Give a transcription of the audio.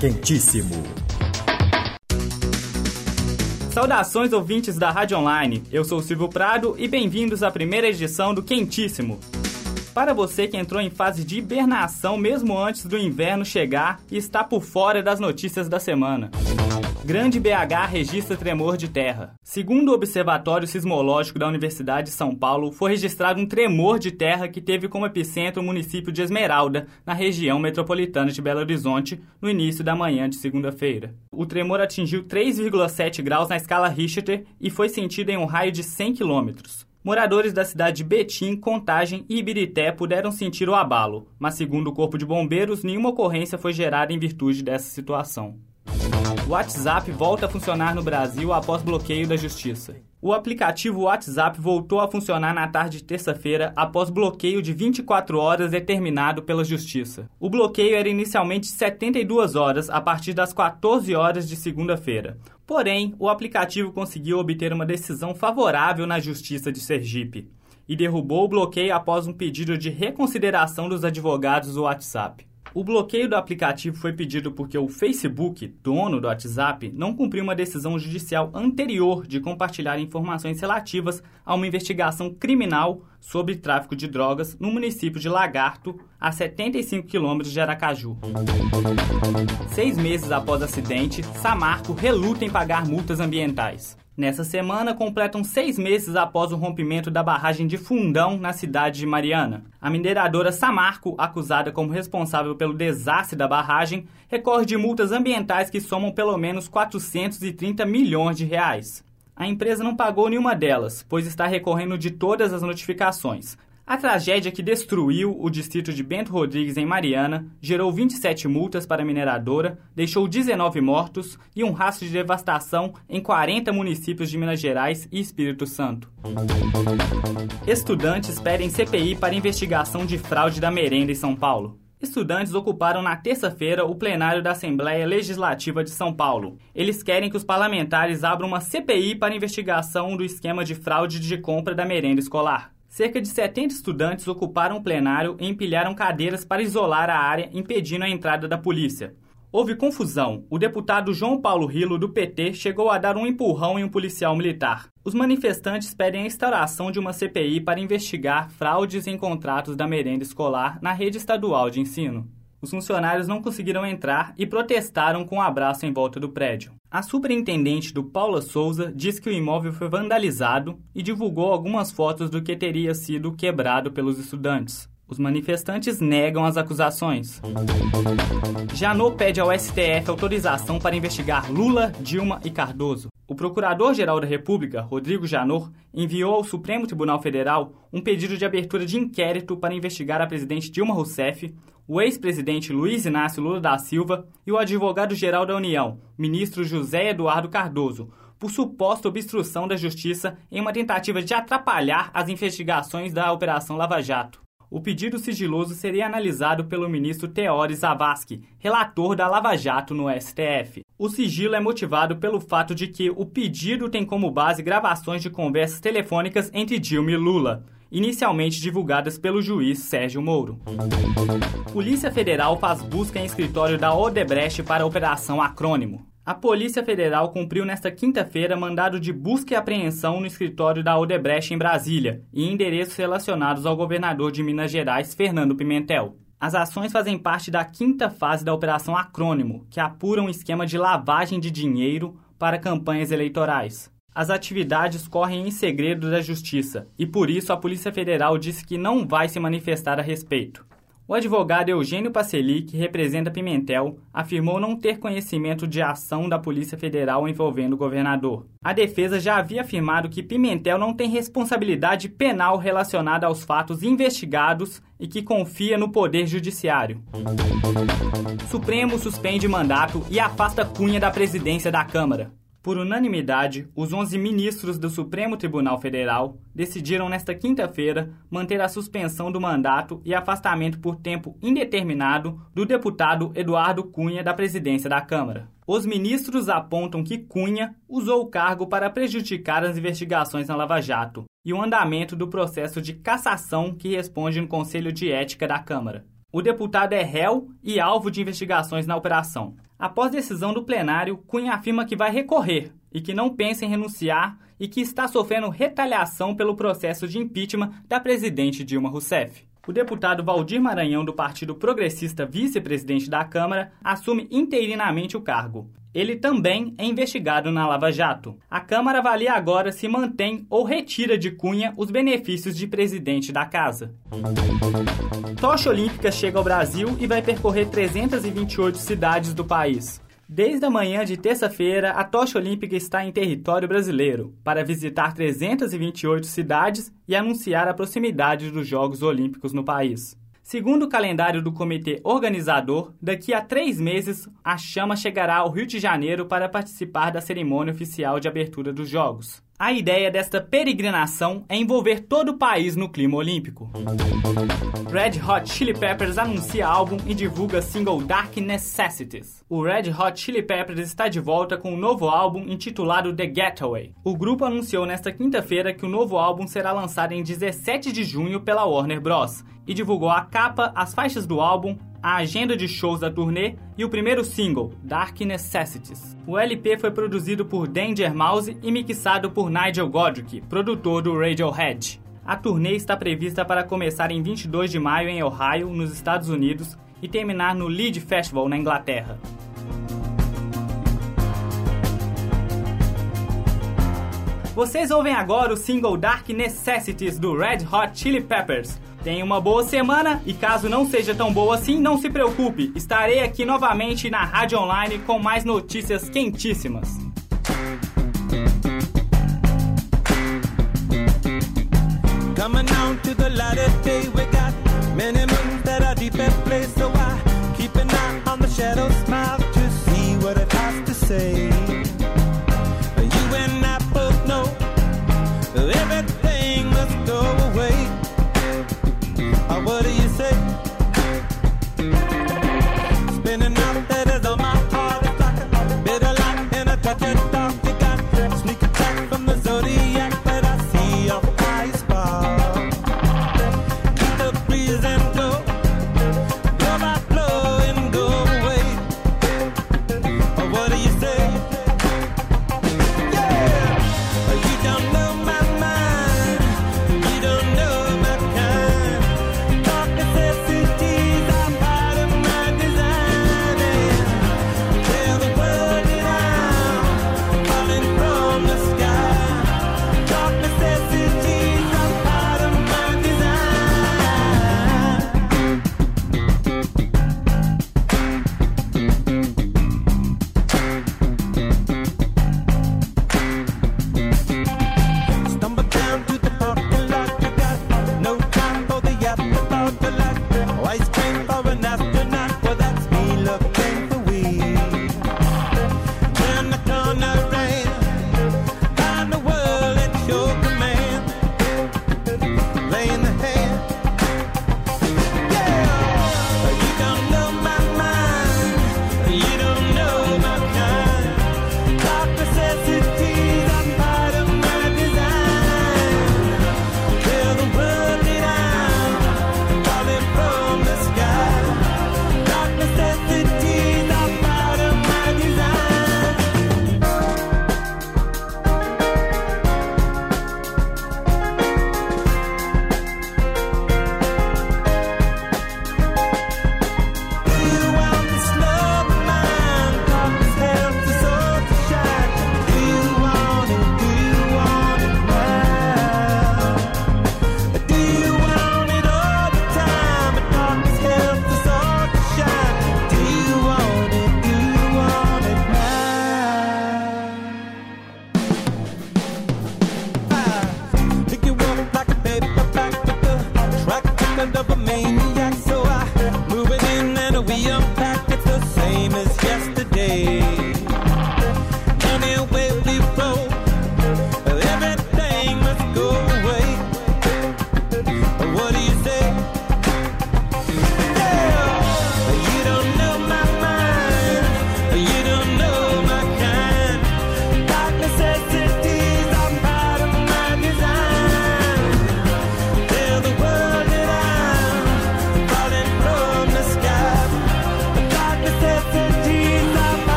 Quentíssimo. Saudações ouvintes da Rádio Online. Eu sou Silvio Prado e bem-vindos à primeira edição do Quentíssimo. Para você que entrou em fase de hibernação mesmo antes do inverno chegar e está por fora das notícias da semana. Grande BH registra tremor de terra. Segundo o Observatório Sismológico da Universidade de São Paulo, foi registrado um tremor de terra que teve como epicentro o município de Esmeralda, na região metropolitana de Belo Horizonte, no início da manhã de segunda-feira. O tremor atingiu 3,7 graus na escala Richter e foi sentido em um raio de 100 quilômetros. Moradores da cidade de Betim, Contagem e Ibirité puderam sentir o abalo, mas segundo o Corpo de Bombeiros, nenhuma ocorrência foi gerada em virtude dessa situação. WhatsApp volta a funcionar no Brasil após bloqueio da Justiça. O aplicativo WhatsApp voltou a funcionar na tarde de terça-feira após bloqueio de 24 horas determinado pela Justiça. O bloqueio era inicialmente de 72 horas a partir das 14 horas de segunda-feira. Porém, o aplicativo conseguiu obter uma decisão favorável na Justiça de Sergipe e derrubou o bloqueio após um pedido de reconsideração dos advogados do WhatsApp. O bloqueio do aplicativo foi pedido porque o Facebook, dono do WhatsApp, não cumpriu uma decisão judicial anterior de compartilhar informações relativas a uma investigação criminal sobre tráfico de drogas no município de Lagarto, a 75 quilômetros de Aracaju. Seis meses após o acidente, Samarco reluta em pagar multas ambientais. Nessa semana, completam seis meses após o rompimento da barragem de Fundão na cidade de Mariana. A mineradora Samarco, acusada como responsável pelo desastre da barragem, recorre de multas ambientais que somam pelo menos 430 milhões de reais. A empresa não pagou nenhuma delas, pois está recorrendo de todas as notificações, a tragédia que destruiu o distrito de Bento Rodrigues em Mariana gerou 27 multas para a mineradora, deixou 19 mortos e um rastro de devastação em 40 municípios de Minas Gerais e Espírito Santo. Estudantes pedem CPI para investigação de fraude da merenda em São Paulo. Estudantes ocuparam na terça-feira o plenário da Assembleia Legislativa de São Paulo. Eles querem que os parlamentares abram uma CPI para investigação do esquema de fraude de compra da merenda escolar. Cerca de 70 estudantes ocuparam o plenário e empilharam cadeiras para isolar a área, impedindo a entrada da polícia. Houve confusão. O deputado João Paulo Rilo, do PT, chegou a dar um empurrão em um policial militar. Os manifestantes pedem a instauração de uma CPI para investigar fraudes em contratos da merenda escolar na rede estadual de ensino os funcionários não conseguiram entrar e protestaram com um abraço em volta do prédio. A superintendente do Paula Souza diz que o imóvel foi vandalizado e divulgou algumas fotos do que teria sido quebrado pelos estudantes. Os manifestantes negam as acusações. Janot pede ao STF autorização para investigar Lula, Dilma e Cardoso. O Procurador-Geral da República, Rodrigo Janot, enviou ao Supremo Tribunal Federal um pedido de abertura de inquérito para investigar a presidente Dilma Rousseff, o ex-presidente Luiz Inácio Lula da Silva e o advogado-geral da União, ministro José Eduardo Cardoso, por suposta obstrução da justiça em uma tentativa de atrapalhar as investigações da Operação Lava Jato. O pedido sigiloso seria analisado pelo ministro Teori Zavascki, relator da Lava Jato no STF. O sigilo é motivado pelo fato de que o pedido tem como base gravações de conversas telefônicas entre Dilma e Lula inicialmente divulgadas pelo juiz Sérgio Moro. Polícia Federal faz busca em escritório da Odebrecht para a Operação Acrônimo. A Polícia Federal cumpriu nesta quinta-feira mandado de busca e apreensão no escritório da Odebrecht em Brasília e endereços relacionados ao governador de Minas Gerais, Fernando Pimentel. As ações fazem parte da quinta fase da Operação Acrônimo, que apura um esquema de lavagem de dinheiro para campanhas eleitorais. As atividades correm em segredo da Justiça e por isso a Polícia Federal disse que não vai se manifestar a respeito. O advogado Eugênio Paceli, que representa Pimentel, afirmou não ter conhecimento de ação da Polícia Federal envolvendo o governador. A defesa já havia afirmado que Pimentel não tem responsabilidade penal relacionada aos fatos investigados e que confia no Poder Judiciário. Supremo suspende mandato e afasta Cunha da presidência da Câmara. Por unanimidade, os 11 ministros do Supremo Tribunal Federal decidiram nesta quinta-feira manter a suspensão do mandato e afastamento por tempo indeterminado do deputado Eduardo Cunha da presidência da Câmara. Os ministros apontam que Cunha usou o cargo para prejudicar as investigações na Lava Jato e o andamento do processo de cassação que responde no Conselho de Ética da Câmara. O deputado é réu e alvo de investigações na operação. Após decisão do plenário, Cunha afirma que vai recorrer e que não pensa em renunciar e que está sofrendo retaliação pelo processo de impeachment da presidente Dilma Rousseff. O deputado Valdir Maranhão, do Partido Progressista, vice-presidente da Câmara, assume interinamente o cargo. Ele também é investigado na Lava Jato. A Câmara avalia agora se mantém ou retira de Cunha os benefícios de presidente da casa. Tocha Olímpica chega ao Brasil e vai percorrer 328 cidades do país. Desde a manhã de terça-feira, a tocha olímpica está em território brasileiro para visitar 328 cidades e anunciar a proximidade dos Jogos Olímpicos no país. Segundo o calendário do comitê organizador, daqui a três meses a chama chegará ao Rio de Janeiro para participar da cerimônia oficial de abertura dos Jogos. A ideia desta peregrinação é envolver todo o país no clima olímpico. Red Hot Chili Peppers anuncia álbum e divulga single Dark Necessities. O Red Hot Chili Peppers está de volta com um novo álbum intitulado The Getaway. O grupo anunciou nesta quinta-feira que o novo álbum será lançado em 17 de junho pela Warner Bros. E divulgou a capa, as faixas do álbum, a agenda de shows da turnê e o primeiro single, Dark Necessities. O LP foi produzido por Danger Mouse e mixado por Nigel Godrich, produtor do Radiohead. A turnê está prevista para começar em 22 de maio em Ohio, nos Estados Unidos, e terminar no Lead Festival na Inglaterra. Vocês ouvem agora o single Dark Necessities do Red Hot Chili Peppers. Tenha uma boa semana e caso não seja tão boa assim, não se preocupe. Estarei aqui novamente na Rádio Online com mais notícias quentíssimas.